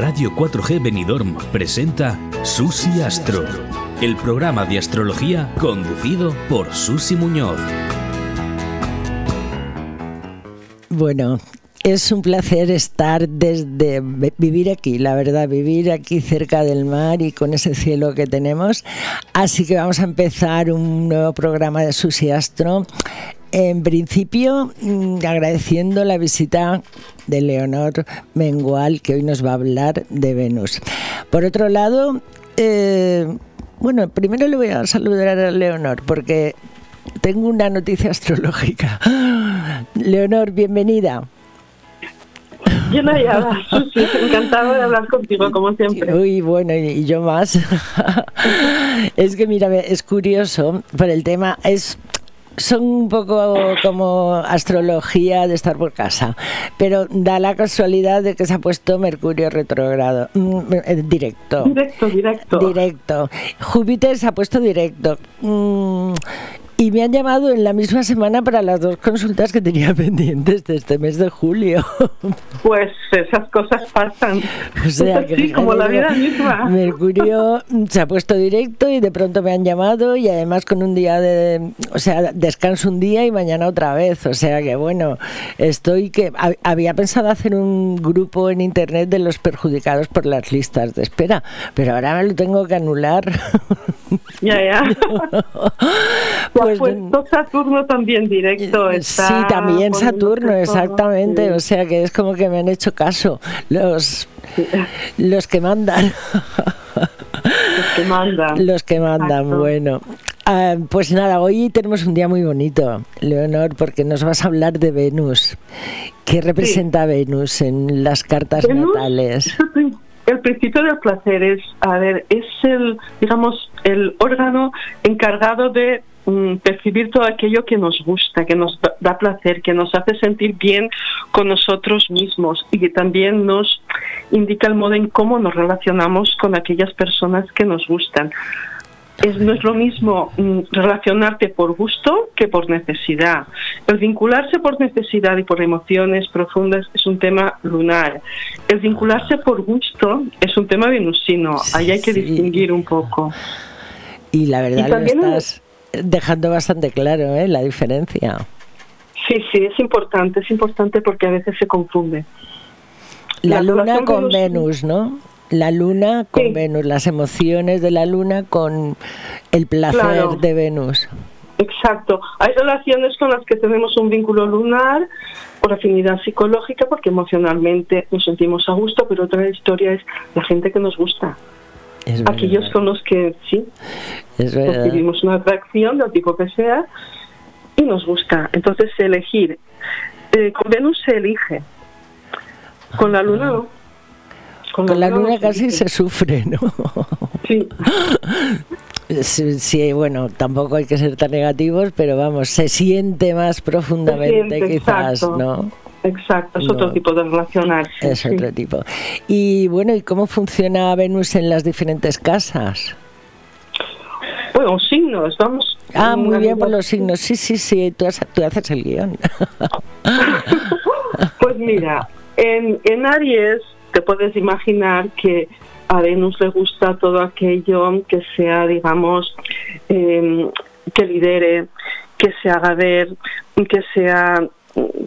Radio 4G Benidorm presenta Susi Astro, el programa de astrología conducido por Susi Muñoz. Bueno, es un placer estar desde vivir aquí, la verdad, vivir aquí cerca del mar y con ese cielo que tenemos. Así que vamos a empezar un nuevo programa de Susi Astro. En principio, mm, agradeciendo la visita de Leonor Mengual, que hoy nos va a hablar de Venus. Por otro lado, eh, bueno, primero le voy a saludar a Leonor, porque tengo una noticia astrológica. Leonor, bienvenida. Yo no Susi, encantado de hablar contigo, como siempre. Uy, bueno, y yo más. es que, mira, es curioso, por el tema, es son un poco como astrología de estar por casa, pero da la casualidad de que se ha puesto Mercurio retrogrado, mm, eh, directo. Directo, directo. Directo. Júpiter se ha puesto directo. Y me han llamado en la misma semana para las dos consultas que tenía pendientes de este mes de julio. Pues esas cosas pasan. O sea, que, como la vida misma. Mercurio se ha puesto directo y de pronto me han llamado y además con un día de, o sea, descanso un día y mañana otra vez. O sea que bueno, estoy que había pensado hacer un grupo en internet de los perjudicados por las listas de espera, pero ahora me lo tengo que anular. Ya, ya. pues, puesto Saturno también directo. Está sí, también Saturno, exactamente. O sea que es como que me han hecho caso los, los que mandan. Los que mandan. Los que mandan, bueno. Ah, pues nada, hoy tenemos un día muy bonito, Leonor, porque nos vas a hablar de Venus. ¿Qué representa Venus en las cartas natales? El principio del placer es, a ver, es el, digamos, el órgano encargado de mm, percibir todo aquello que nos gusta, que nos da placer, que nos hace sentir bien con nosotros mismos y que también nos indica el modo en cómo nos relacionamos con aquellas personas que nos gustan es, no es lo mismo mm, relacionarte por gusto que por necesidad. El vincularse por necesidad y por emociones profundas es un tema lunar. El vincularse por gusto es un tema venusino. Ahí hay que distinguir un poco. Y la verdad lo estás dejando bastante claro, ¿eh? La diferencia. Sí, sí, es importante, es importante porque a veces se confunde. La, luna con Venus, ¿no? la luna con Venus, las emociones de la luna con el placer de Venus. Exacto. Hay relaciones con las que tenemos un vínculo lunar por afinidad psicológica, porque emocionalmente nos sentimos a gusto, pero otra historia es la gente que nos gusta. Aquellos con los que sí, recibimos una atracción del tipo que sea y nos gusta. Entonces, elegir. Eh, con Venus se elige, con la luna no. Con, la luna casi se sufre, ¿no? Sí. Sí, bueno, tampoco hay que ser tan negativos, pero vamos, se siente más profundamente quizás, ¿no? Exacto, es otro tipo de relacionarse. Es otro tipo. Y bueno, ¿y cómo funciona Venus en las diferentes casas? Bueno, signos, vamos. Ah, muy bien por los signos. Sí, sí, sí, tú, tú haces el guion. pues mira, en, en Aries te puedes imaginar que a Venus le gusta todo aquello que sea, digamos, em, que lidere, que se haga ver, que sea,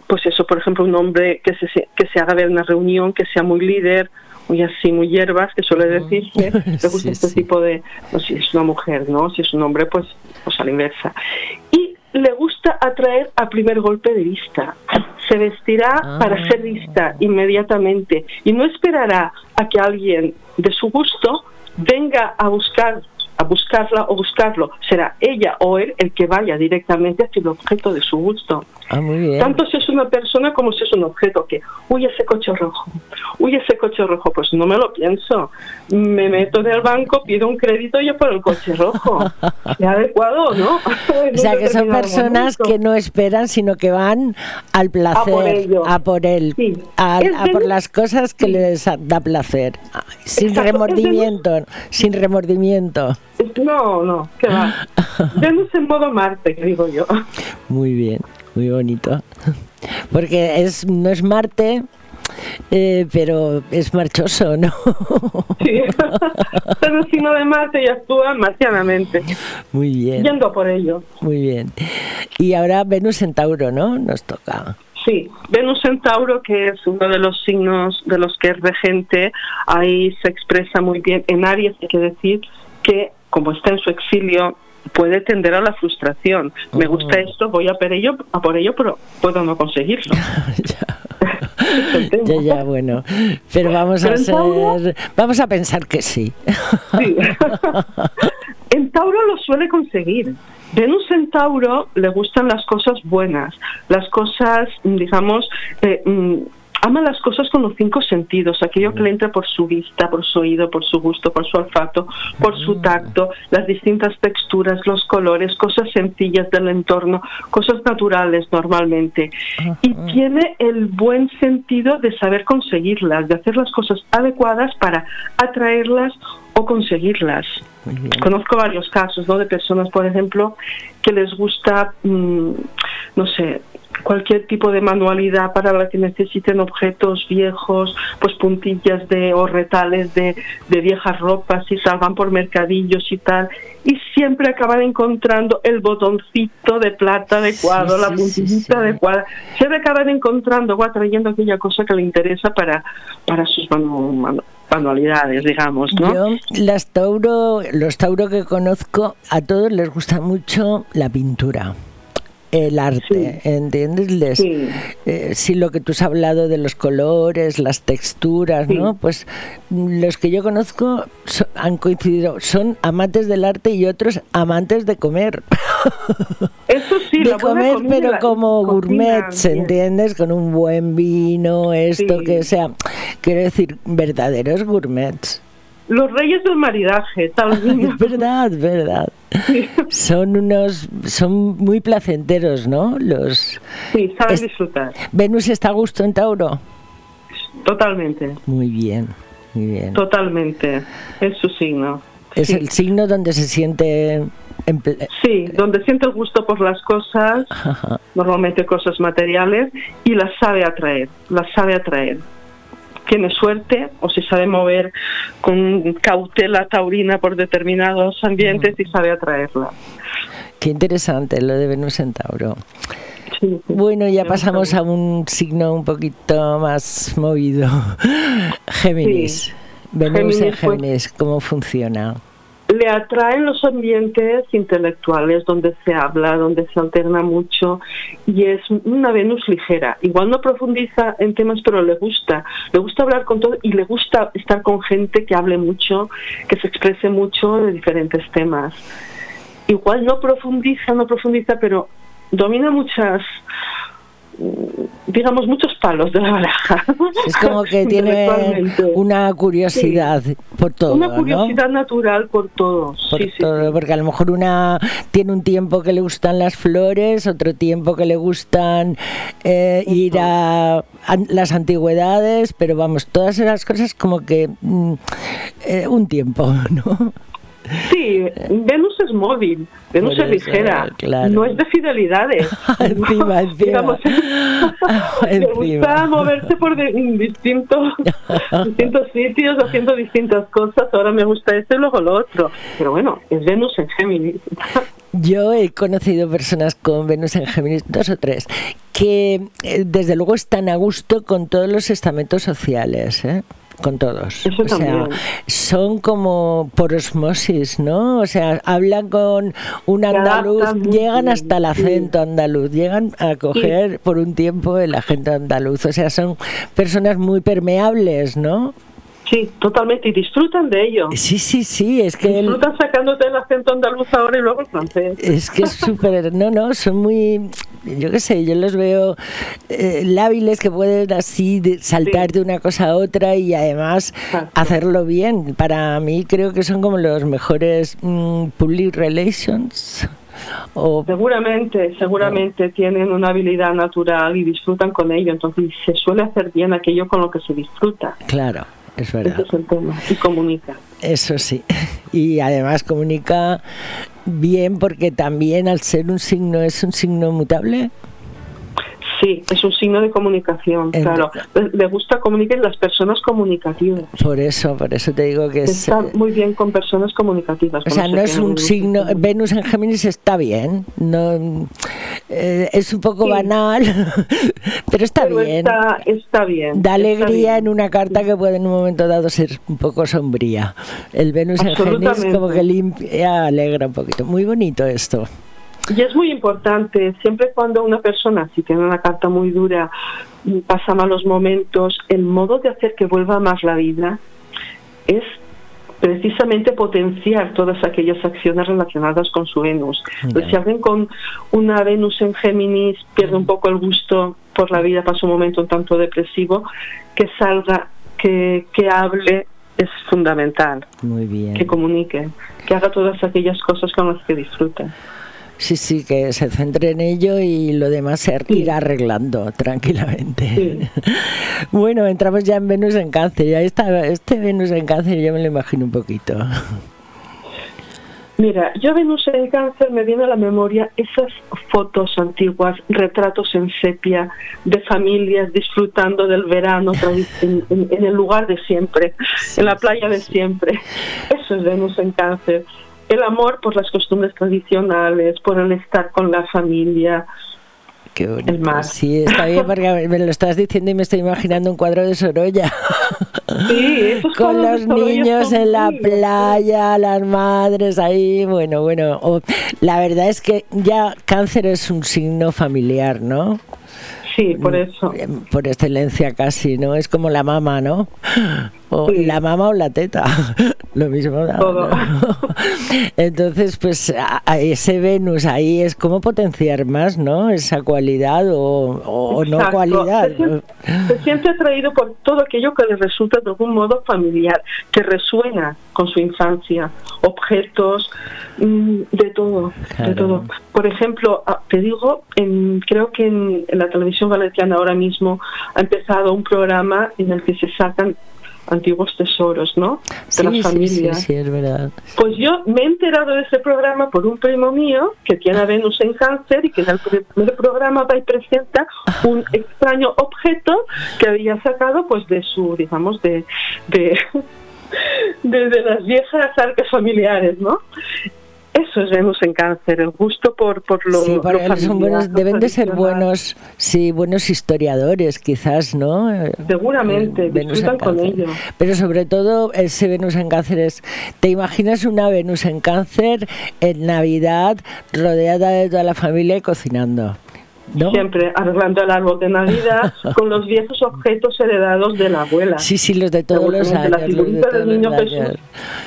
pues eso, por ejemplo, un hombre que se, que se haga ver una reunión, que sea muy líder, muy así, muy hierbas, que suele decirse, le gusta este tipo de, no si es una mujer, ¿no? Si es un hombre, pues, pues a la inversa. Y le gusta atraer a primer golpe de vista se vestirá ah. para ser vista inmediatamente y no esperará a que alguien de su gusto venga a buscar a buscarla o buscarlo. Será ella o él el que vaya directamente hacia el objeto de su gusto. Ah, Tanto si es una persona como si es un objeto que, uy, ese coche rojo, uy, ese coche rojo, pues no me lo pienso. Me meto en el banco, pido un crédito y yo por el coche rojo. ¿Es adecuado no? o sea, que son personas que no esperan, sino que van al placer, a por, él, a, por las cosas que les da placer, sin remordimiento, sin remordimiento. No, no, que va. Venus en modo Marte, que digo yo. Muy bien, muy bonito. Porque es no es Marte, eh, pero es marchoso, ¿no? Sí, es el signo de Marte y actúa marcianamente. Muy bien. Yendo por ello. Muy bien. Y ahora Venus en Tauro, ¿no? Nos toca. Sí, Venus en Tauro, que es uno de los signos de los que es regente, ahí se expresa muy bien. En Aries hay que decir que, como está en su exilio, puede tender a la frustración. Me gusta Oh. esto, voy a por ello, a por ello, pero puedo no conseguirlo. el. Ya, ya, bueno. Pero vamos a ser, vamos a pensar que sí. Sí. en Tauro lo suele conseguir. Venus en Tauro le gustan las cosas buenas, las cosas, digamos, eh, mm, ama las cosas con los cinco sentidos, aquello que le entra por su vista, por su oído, por su gusto, por su olfato, por su tacto, las distintas texturas, los colores, cosas sencillas del entorno, cosas naturales normalmente. Y tiene el buen sentido de saber conseguirlas, de hacer las cosas adecuadas para atraerlas o conseguirlas. Conozco varios casos, ¿no? De personas, por ejemplo, que les gusta, mm, no sé, cualquier tipo de manualidad para la que necesiten objetos viejos, pues puntillas de o retales de, de viejas ropas y tal, van por mercadillos y tal, y siempre acaban encontrando el botoncito de plata adecuado, Sí, la sí, puntillita sí, adecuada, siempre acaban encontrando o atrayendo aquella cosa que le interesa para, para sus manu- manu- manualidades, digamos, ¿no? Yo, las Tauro, los Tauro que conozco, a todos les gusta mucho la pintura. El arte, ¿entiendes? Sí. eh, sí, lo que tú has hablado de los colores, las texturas, Sí. ¿no? Pues los que yo conozco han coincidido, son amantes del arte y otros amantes de comer. Eso sí, de comer, pero la como gourmets. ¿entiendes? Con un buen vino, esto que sea, quiero decir, verdaderos gourmets. Los reyes del maridaje, tal vez. Es verdad, verdad. Son unos, son muy placenteros, ¿no? Los Sí, saben Es- disfrutar. Venus está a gusto en Tauro. Totalmente, Muy bien, muy bien. totalmente. Es su signo. Es sí. el signo donde se siente Sí, donde siente el gusto por las cosas, Ajá. normalmente cosas materiales, y las sabe atraer, las sabe atraer. Tiene suerte o se sabe mover con cautela taurina por determinados ambientes y sabe atraerla. Qué interesante lo de Venus en Tauro. Sí, sí. Bueno, ya pasamos a un signo un poquito más movido. Géminis. Sí. Venus en Géminis, pues- Géminis, ¿cómo funciona? Le atraen los ambientes intelectuales donde se habla, donde se alterna mucho y es una Venus ligera. Igual no profundiza en temas, pero le gusta. Le gusta hablar con todo y le gusta estar con gente que hable mucho, que se exprese mucho de diferentes temas. Igual no profundiza, no profundiza, pero domina muchas, digamos, muchos palos de la baraja. Es como que tiene una curiosidad por todo, Una ¿no? curiosidad natural por todos. por Sí, sí, todo, sí. porque a lo mejor una tiene un tiempo que le gustan las flores, otro tiempo que le gustan eh, ir a, a las antigüedades, pero vamos, todas esas cosas como que mm, eh, un tiempo, ¿no? Sí, Venus es móvil, Venus es ligera, claro. no es de fidelidades. Encima, encima. Digamos, Encima. gusta moverse por de- distintos, distintos sitios, haciendo distintas cosas. Ahora me gusta esto y luego lo otro. Pero bueno, es Venus en Géminis. Yo he conocido personas con Venus en Géminis, dos o tres, que eh, desde luego están a gusto con todos los estamentos sociales, ¿eh? Con todos. Eso o sea, son como por osmosis, ¿no? O sea, hablan con un andaluz, llegan hasta el acento andaluz, llegan a coger por un tiempo el acento andaluz. O sea, son personas muy permeables, ¿no? Sí, totalmente, y disfrutan de ello. Sí, sí, sí, es que... el- Disfrutan sacándote el acento andaluz ahora y luego el francés. Es que es súper, no, no, son muy, yo qué sé, yo los veo eh, lábiles que pueden así de- saltar Sí. de una cosa a otra y además Exacto. hacerlo bien. Para mí creo que son como los mejores mm, public relations. O, Seguramente, seguramente tienen una habilidad natural y disfrutan con ello, entonces se suele hacer bien aquello con lo que se disfruta. claro, es verdad. es el tema. Y comunica. Eso sí. Y además comunica bien porque también al ser un signo es un signo mutable. Sí, es un signo de comunicación, claro. Le gusta comunicar las personas comunicativas. Por eso, por eso te digo que está muy bien con personas comunicativas. O sea, no es un signo. Venus en Géminis está bien, no eh, es un poco banal, pero está bien. Está, bien. Da alegría en una carta que puede en un momento dado ser un poco sombría. El Venus en Géminis como que limpia, alegra un poquito. Muy bonito esto. Y es muy importante, siempre cuando una persona, si tiene una carta muy dura, pasa malos momentos, el modo de hacer que vuelva más la vida es precisamente potenciar todas aquellas acciones relacionadas con su Venus. Pues si alguien con una Venus en Géminis pierde un poco el gusto por la vida, pasa un momento un tanto depresivo, que salga, que, que hable es fundamental. Muy bien. Que comunique, que haga todas aquellas cosas con las que disfrute. Sí, sí, que se centre en ello y lo demás se irá arreglando tranquilamente. bueno, entramos ya en Venus en Cáncer. Ya está, este Venus en Cáncer ya me lo imagino un poquito. Mira, yo Venus en Cáncer me viene a la memoria esas fotos antiguas, retratos en sepia de familias disfrutando del verano en, en el lugar de siempre, en la playa de siempre. Eso es Venus en Cáncer el amor por las costumbres tradicionales, por el estar con la familia. Qué El mar. Sí, está bien porque me lo estás diciendo y me estoy imaginando un cuadro de Sorolla. Sí, con los niños en la playa, las madres ahí, bueno, bueno. la verdad es que ya cáncer es un signo familiar, ¿no? Sí, por eso. Por excelencia casi, ¿no? Es como la mamá, ¿no? O la mamá o la teta, lo mismo. Entonces, pues a, ese Venus ahí es como potenciar más, ¿no? Esa cualidad o, no cualidad. Se siente, atraído por todo aquello que le resulta de algún modo familiar, que resuena con su infancia, objetos, mm, de todo, de todo. Por ejemplo, ah, te digo, en, creo que en la televisión valenciana ahora mismo ha empezado un programa en el que se sacan antiguos tesoros, ¿no? De las familias. Sí, sí, es verdad. Pues yo me he enterado de ese programa por un primo mío que tiene a Venus en cáncer y que en el primer programa va y presenta un extraño objeto que había sacado pues de su, digamos, de, de, de, las viejas arcas familiares, ¿no? Eso es Venus en cáncer, el gusto por, por lo, sí, buenos, deben de ser buenos, sí, buenos historiadores, quizás, ¿no? Seguramente, disfrutan con ello. Pero sobre todo ese Venus en cáncer es, ¿te imaginas una Venus en cáncer en Navidad rodeada de toda la familia y cocinando? Siempre arreglando el árbol de Navidad con los viejos objetos heredados de la abuela. Sí, sí, los de todos los años. La figurita del niño Jesús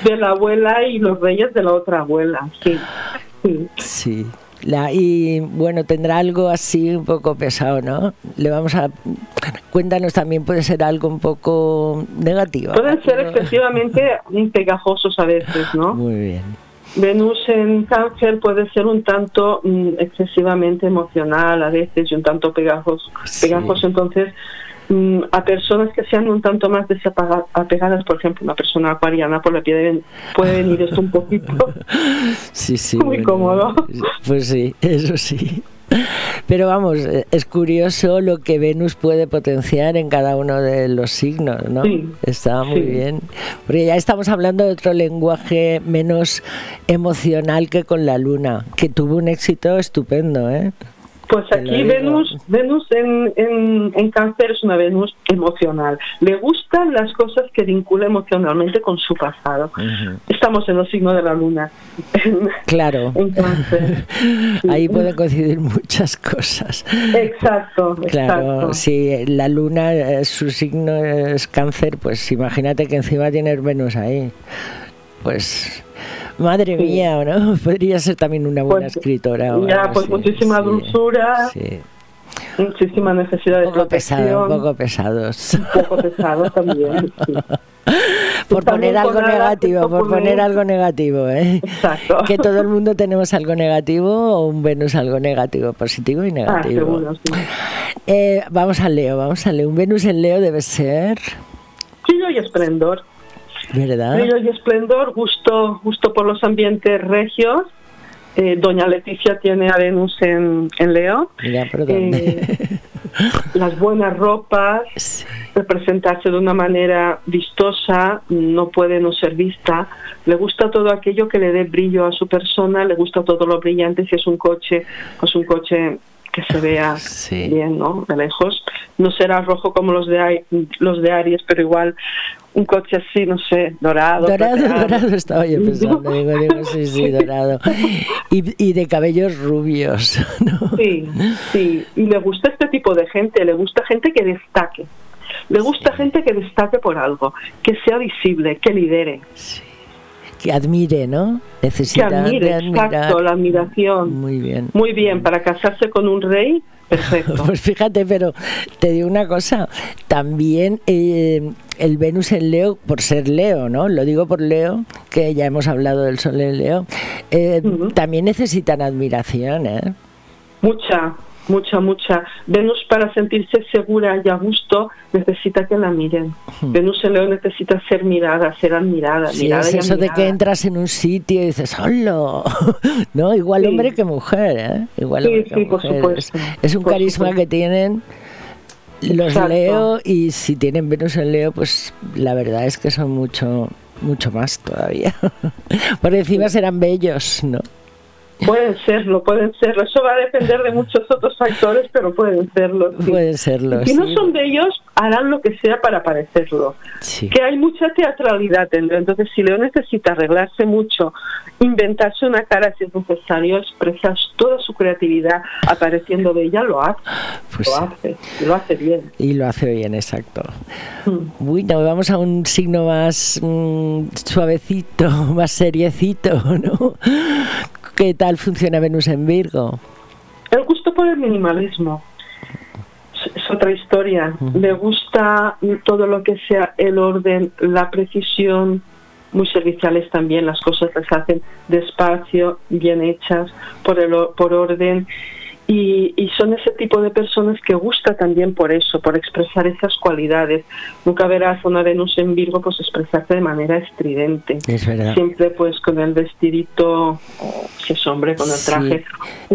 de la abuela y los reyes de la otra abuela. Sí. Sí. La, y bueno, tendrá algo así un poco pesado, ¿no? Le vamos a. Cuéntanos también, puede ser algo un poco negativo. Pueden ser excesivamente pegajosos a veces, ¿no? Muy bien. Venus en cáncer puede ser un tanto mm, excesivamente emocional a veces y un tanto pegajoso, pegajoso entonces mm, a personas que sean un tanto más desapegadas, por ejemplo, una persona acuariana por la piel puede venir esto un poquito sí, sí, muy cómodo. Pues sí, eso sí. Pero vamos, es curioso lo que Venus puede potenciar en cada uno de los signos, ¿no? Está muy bien. Porque ya estamos hablando de otro lenguaje menos emocional que con la luna, que tuvo un éxito estupendo, ¿eh? Pues aquí Venus, Venus en, en, cáncer es una Venus emocional. Le gustan las cosas que vincula emocionalmente con su pasado. Estamos en los signos de la luna. Claro. en. Ahí pueden coincidir muchas cosas. Exacto. Claro, si la luna, eh, su signo es cáncer, pues imagínate que encima tiene Venus ahí. Pues Madre mía, ¿no? Podría ser también una buena pues, escritora. ya, pues muchísima dulzura. Muchísima necesidad de poco Pesado, un poco pesados. Un poco pesados también, por poner algo negativo, por poner algo negativo, ¿eh? Exacto. Que todo el mundo tenemos algo negativo o un Venus algo negativo, positivo y ah, negativo. eh, vamos a Leo, vamos a Leo. Un Venus en Leo debe ser... Brillo y esplendor. ¿Verdad? y esplendor, gusto, gusto por los ambientes regios. Eh, Doña Leticia tiene a Venus en, en Leo. Eh, las buenas ropas, representarse de una manera vistosa, no puede no ser vista. Le gusta todo aquello que le dé brillo a su persona, le gusta todo lo brillante. Si es un coche, pues un coche que se vea bien, ¿no? De lejos. No será rojo como los de los de Aries, pero igual un coche así, no sé, dorado. Dorado, dorado estaba yo pensando, digo, digo, sí, sí, dorado. Y, de cabellos rubios, ¿no? Sí, sí. Y le gusta este tipo de gente, le gusta gente que destaque. Le gusta gente que destaque por algo, que sea visible, que lidere. Sí que admire, ¿no? Necesita que admire, exacto, la admiración. Muy bien. Muy bien, para casarse con un rey, perfecto. pues fíjate, pero te digo una cosa, también eh, el Venus en Leo, por ser Leo, ¿no? Lo digo por Leo, que ya hemos hablado del Sol en Leo, eh, también necesitan admiración, ¿eh? Mucha, mucha, mucha. Venus para sentirse segura y a gusto necesita que la miren. Venus en León necesita ser mirada, ser admirada. Sí, es eso de que entras en un sitio y dices, ¡hola! ¿No? Igual hombre que mujer, ¿eh? Igual sí, sí, por supuesto. Es, un carisma que tienen los Leo y si tienen Venus en Leo, pues la verdad es que son mucho mucho más todavía. Por encima serán bellos, ¿no? Pueden serlo, pueden serlo. Eso va a depender de muchos otros factores, pero pueden serlo. Pueden serlo. Si no son de ellos, harán lo que sea para parecerlo. Que hay mucha teatralidad en Entonces, si Leo necesita arreglarse mucho, inventarse una cara si es necesario, expresar toda su creatividad apareciendo de ella, lo hace. Pues lo hace, lo hace bien. Y lo hace bien, exacto. Mm. Bueno, vamos a un signo más mm, suavecito, más seriecito, ¿no? ¿Qué tal funciona Venus en Virgo? El gusto por el minimalismo. Es otra historia. Le gusta todo lo que sea el orden, la precisión, muy serviciales también, las cosas las hacen despacio, bien hechas, por, el, por orden y, son ese tipo de personas que gusta también por eso, por expresar esas cualidades. Nunca verás una Venus en Virgo pues expresarse de manera estridente. Es verdad. Siempre pues con el vestidito, si es hombre, con el traje.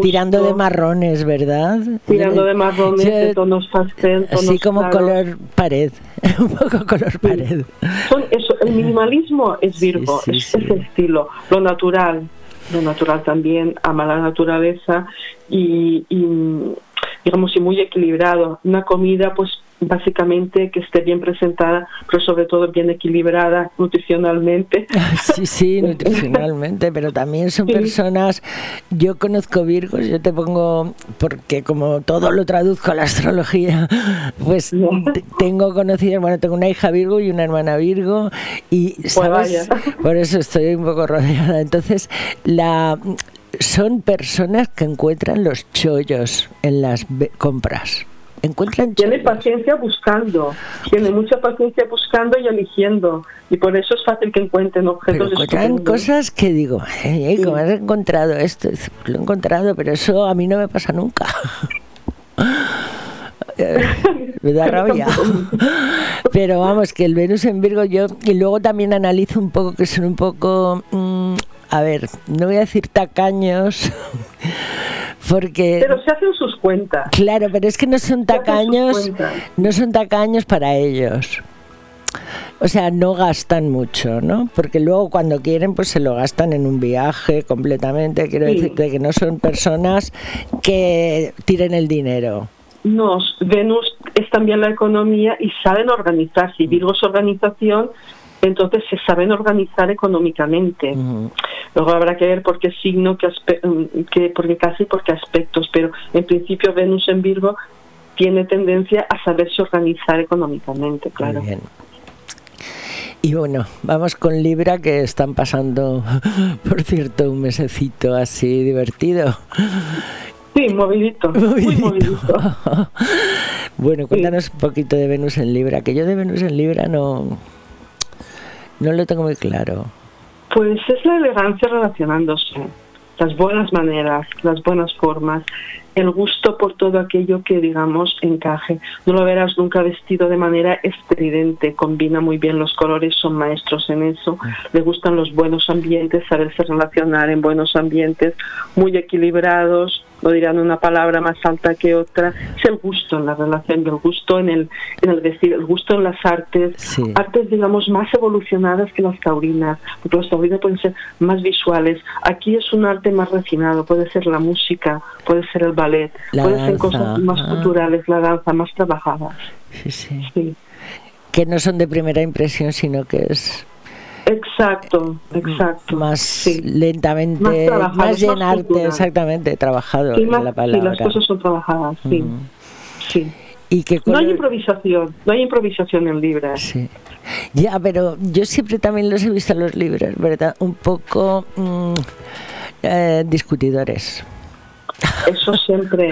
Tirando de marrones, ¿verdad? Tirando de marrones, de tonos pastel. así como color pared, un poco color pared. Son eso, el minimalismo es Virgo, es ese estilo, lo natural lo natural también, ama la naturaleza y, y digamos y muy equilibrado. Una comida pues básicamente que esté bien presentada, pero sobre todo bien equilibrada nutricionalmente. Sí, sí, nutricionalmente, pero también son personas, yo conozco Virgos, yo te pongo, porque como todo lo traduzco a la astrología, pues tengo conocidas, bueno, tengo una hija Virgo y una hermana Virgo, y pues ¿sabes? por eso estoy un poco rodeada. Entonces, la son personas que encuentran los chollos en las compras encuentran tiene paciencia buscando tiene mucha paciencia buscando y eligiendo y por eso es fácil que encuentren objetos pero encuentran cosas que digo ¿cómo has encontrado esto? lo he encontrado pero eso a mí no me pasa nunca me da rabia. pero vamos que el Venus en Virgo yo y luego también analizo un poco que son un poco mm, a ver no voy a decir tacaños porque pero se hacen sus cuentas claro pero es que no son tacaños no son tacaños para ellos o sea, no gastan mucho, ¿no? Porque luego cuando quieren, pues se lo gastan en un viaje completamente. Quiero decirte que no son personas que tiren el dinero. No, Venus es también la economía y saben organizarse. Virgo es organización entonces se saben organizar económicamente. Luego habrá que ver por qué signo, qué, qué porque casi por qué aspectos, pero en principio Venus en Virgo tiene tendencia a saberse organizar económicamente, claro. bien. Y bueno, vamos con Libra que están pasando, por cierto, un mesecito así divertido. Sí, movidito, muy movidito. bueno, cuéntanos un poquito de Venus en Libra, que yo de Venus en Libra no, no lo tengo muy claro. Pues es la elegancia relacionándose, las buenas maneras, las buenas formas. El gusto por todo aquello que, digamos, encaje. No lo verás nunca vestido de manera estridente, combina muy bien los colores, son maestros en eso, le gustan los buenos ambientes, saberse relacionar en buenos ambientes, muy equilibrados, no dirán una palabra más alta que otra, es el gusto en la relación, el gusto en el, en el decir, el gusto en las artes, artes digamos más evolucionadas que las taurinas, porque las taurinas pueden ser más visuales, aquí es un arte más refinado, puede ser la música, puede ser el ballet, puede ser cosas más ah. culturales, la danza, más trabajadas. Sí, sí. Que no son de primera impresión, sino que es Exacto, exacto. Más lentamente, más, llenarte, exactamente, trabajado la palabra. Sí, las cosas son trabajadas, sí. sí. ¿Y que no hay improvisación, no hay improvisación en libros. Sí. Ya, pero yo siempre también los he visto en los libros, ¿verdad? Un poco mm, eh, discutidores. Eso siempre.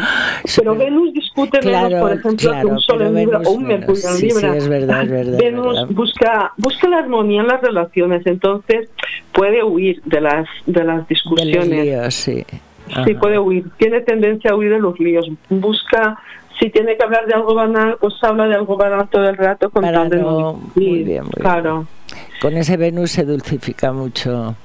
Pero Venus discute menos, por ejemplo, que un Sol en Libra o un Mercurio en Libra. Sí, es verdad, es verdad. Venus Busca, busca la armonía en las relaciones, entonces puede huir de las, de las discusiones. De líos, sí. Sí, puede huir. Tiene tendencia a huir de los líos. Busca si tiene que hablar de algo banal, pues habla de algo banal todo el rato con Para no, muy bien, muy claro. Con ese Venus se dulcifica mucho.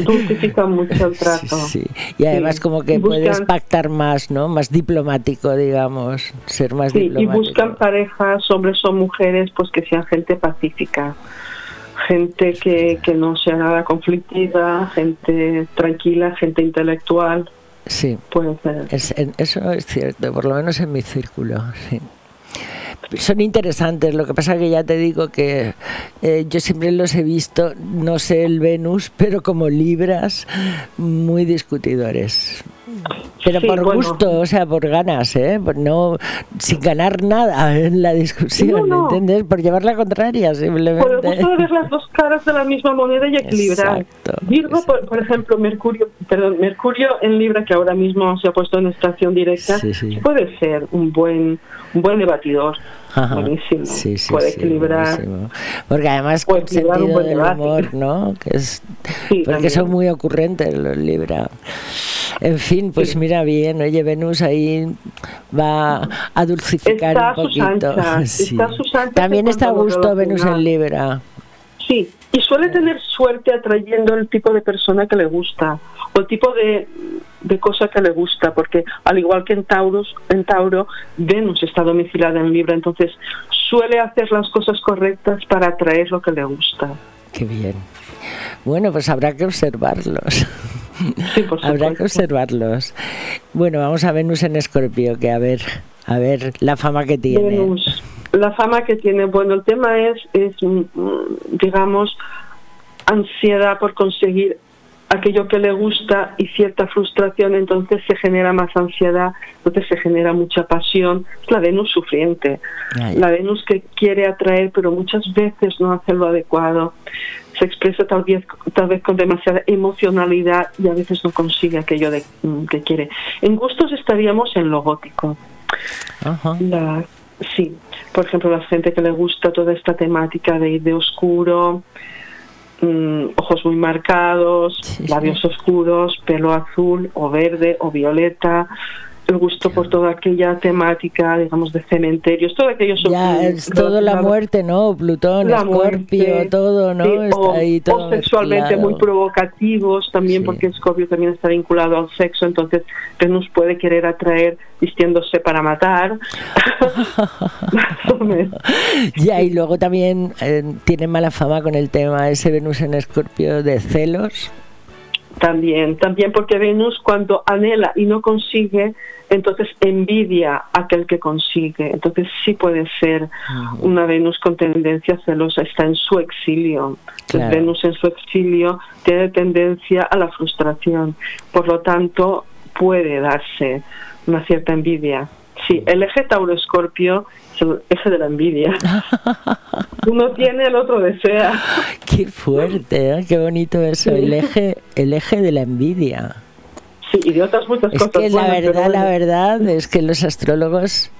Dulcifica mucho el trato. Sí, Y además como que puedes pactar más, ¿no? Más diplomático, digamos, ser más sí, Y buscan parejas, hombres o mujeres, pues que sean gente pacífica. Gente que, que no sea nada conflictiva, gente tranquila, gente intelectual. Sí, puede ser. eso es cierto, por lo menos en mi círculo, sí son interesantes. Lo que pasa que ya te digo que eh, yo siempre los he visto, no sé el Venus, pero como libras muy discutidores. Pero por gusto, o sea, por ganas, ¿eh? no, sin ganar nada en la discusión, ¿entiendes? Por llevar la contraria, simplemente. Por el gusto de ver las dos caras de la misma moneda y equilibrar. Virgo, Por, ejemplo, Mercurio, perdón, Mercurio en Libra, que ahora mismo se ha puesto en estación directa, puede ser un buen, un buen debatidor. Buenísimo. Sí, sí, puede equilibrar. Porque además con sentido del humor, ¿no? Que es, porque son muy ocurrentes los Libra. En fin, pues mira bien, oye, Venus ahí va a dulcificar un poquito. También está a gusto Venus en Libra. Sí, y suele tener suerte atrayendo el tipo de persona que le gusta o el tipo de, de cosa que le gusta, porque al igual que en, Taurus, en Tauro, Venus está domiciliada en Libra, entonces suele hacer las cosas correctas para atraer lo que le gusta. Qué bien. Bueno, pues habrá que observarlos. habrá que observarlos. Bueno, vamos a Venus en Escorpio, que a ver, a ver la fama que tiene. Venus, la fama que tiene. Bueno, el tema es, es mm, digamos, ansiedad por conseguir aquello que le gusta y cierta frustración, entonces se genera más ansiedad, entonces se genera mucha pasión. Es la Venus sufriente, la Venus que quiere atraer, pero muchas veces no hace lo adecuado. Se expresa tal vez, tal vez con demasiada emocionalidad y a veces no consigue aquello de, mm, que quiere. En gustos estaríamos en lo gótico. sí, por ejemplo, la gente que le gusta toda esta temática de ir de oscuro, Mm, ojos muy marcados, labios oscuros, pelo azul o verde o violeta, el gusto por toda aquella temática, digamos, de cementerios, todo aquello Ya, es todo la muerte, ¿no? Plutón, Escorpio, todo, ¿no? o, ahí todo sexualmente muy provocativos también, porque Escorpio también está vinculado al sexo, entonces Venus puede querer atraer vistiéndose para matar. ya, y luego también eh, tiene mala fama con el tema ese Venus en Escorpio de celos. También, también porque Venus cuando anhela y no consigue, entonces envidia a aquel que consigue. Entonces sí puede ser una Venus con tendencia celosa, está en su exilio. Venus en su exilio tiene tendencia a la frustración. Por lo tanto, puede darse una cierta envidia. Sí, el eje Tauro-Escorpio es el eje de la envidia. Uno tiene, el otro desea. Qué fuerte, ¿eh? qué bonito eso, el eje, el eje de la envidia. Sí, y de otras muchas es cosas. Que la verdad, la verdad es que los astrólogos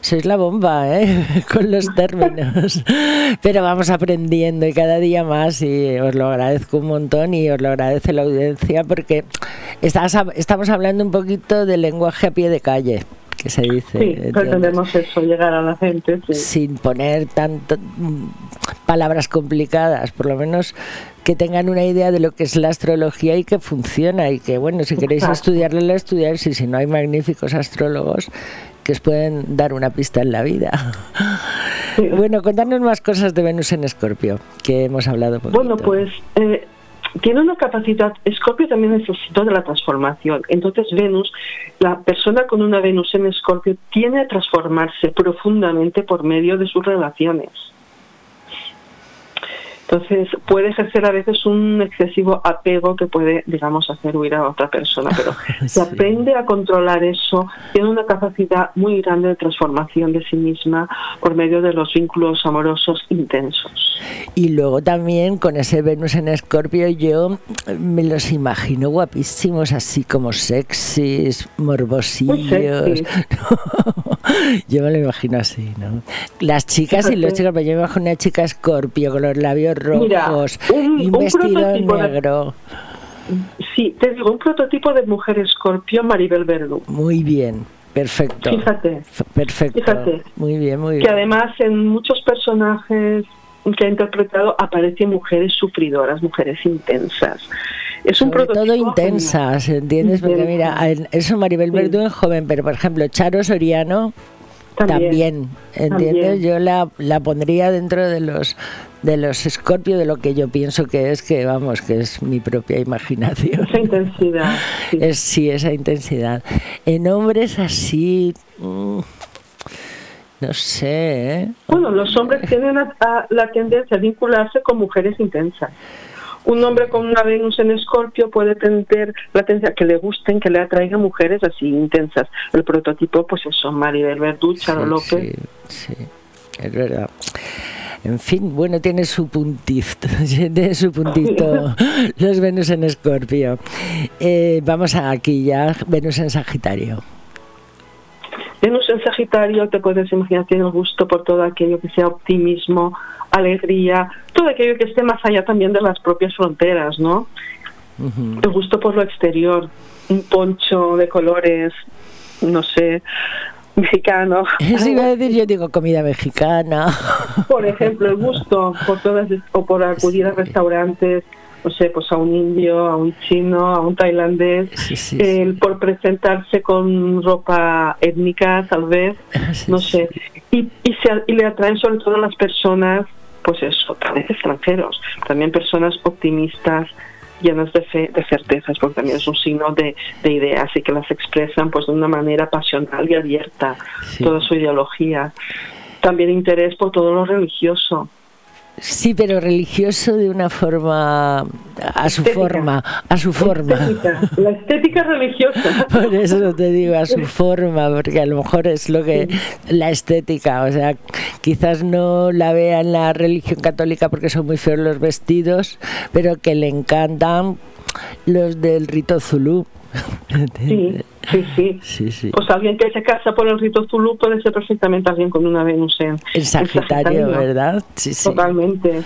sois la bomba, ¿eh? Con los términos. Pero vamos aprendiendo y cada día más y os lo agradezco un montón y os lo agradece la audiencia porque estamos hablando un poquito del lenguaje a pie de calle que se dice. Sí, pretendemos eso, llegar a la gente. Sin poner tanto mm, palabras complicadas, por lo menos que tengan una idea de lo que es la astrología y que funciona y que, bueno, si queréis estudiarla, la estudiáis y si no hay magníficos astrólogos que os pueden dar una pista en la vida. Bueno, contarnos más cosas de Venus en Escorpio, que hemos hablado. Bueno, pues eh, tiene una capacidad, Escorpio también necesita de la transformación. Entonces Venus, la persona con una Venus en Escorpio tiene a transformarse profundamente por medio de sus relaciones. Entonces puede ejercer a veces un excesivo apego que puede, digamos, hacer huir a otra persona, pero se aprende a controlar eso, tiene una capacidad muy grande de transformación de sí misma por medio de los vínculos amorosos intensos. Y luego también con ese Venus en Escorpio yo me los imagino guapísimos, así como sexys, morbosillos. yo me lo imagino así, ¿no? Las chicas y los chicos, pues yo me imagino una chica Escorpio con los labios rojos un, y un, vestido negro. sí, te digo, un prototipo de mujer escorpio Maribel Verdú. Muy bien. Perfecto. Fíjate. Perfecto. Fíjate. Muy bien, muy bien. Que además en muchos personajes que ha interpretado aparecen mujeres sufridoras, mujeres intensas. Es un Sobre todo intensas, ¿entiendes? Porque mira, eso Maribel Verdú es joven, pero por ejemplo, Charo Soriano también, ¿entiendes? Yo la, la pondría dentro de los de los Escorpio de lo que yo pienso que es que vamos que es mi propia imaginación. Esa intensidad sí, es, sí esa intensidad. En hombres así mm, no sé ¿eh? bueno los hombres tienen la tendencia a vincularse con mujeres intensas un hombre con una Venus en Escorpio puede tener la tendencia que le gusten, que le atraigan mujeres así intensas. El prototipo, pues eso, Maribel Verdú, Charo López. Sí, sí, es verdad. En fin, bueno, tiene su puntito, tiene su puntito los Venus en Escorpio. Eh, vamos a aquí ya, Venus en Sagitario. Venus en Sagitario, te puedes imaginar, tiene el gusto por todo aquello que sea optimismo, alegría, todo aquello que esté más allá también de las propias fronteras, ¿no? El gusto por lo exterior, un poncho de colores, no sé, mexicano. Eso iba a decir, yo digo comida mexicana. Por ejemplo, el gusto por todas o por acudir a restaurantes, no sé, pues a un indio, a un chino, a un tailandés, por presentarse con ropa étnica, tal vez, no sé, y, y, se, y le atraen sobre todo a las personas, pues eso, tal vez extranjeros, también personas optimistas, llenas de fe, de certezas, porque también es un signo de, de ideas y que las expresan pues de una manera pasional y abierta, toda su ideología. También interés por todo lo religioso, Sí, pero religioso de una forma, a su forma, a su forma. La estética religiosa. Por eso te digo, a su forma, porque a lo mejor es lo que, la estética, o sea, quizás no la vea en la religión católica porque son muy feos los vestidos, pero que le encantan los del rito zulú. Sí, sí, sí, Pues alguien que se casa por el rito Zulu puede ser perfectamente alguien con una Venus en, el Sagitario, ¿verdad? Sí, sí. Totalmente.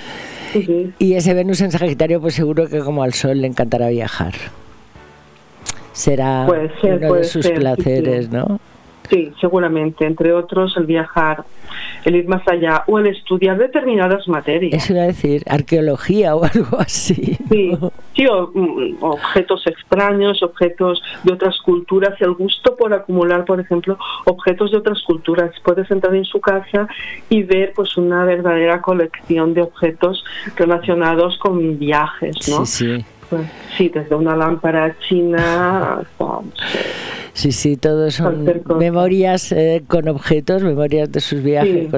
Y ese Venus en Sagitario, pues seguro que como al Sol le encantará viajar. Será uno de sus placeres, ¿no? Sí, seguramente. Entre otros, el viajar, el ir más allá o el estudiar determinadas materias. Eso iba a decir, arqueología o algo así. Sí, sí mm, objetos extraños, objetos de otras culturas, el gusto por acumular, por ejemplo, objetos de otras culturas. Puedes entrar en su casa y ver pues una verdadera colección de objetos relacionados con viajes, ¿no? Sí, sí. Pues, sí, desde una lámpara china hasta... Sí, sí, todos son memorias eh, con objetos, memorias de sus viajes.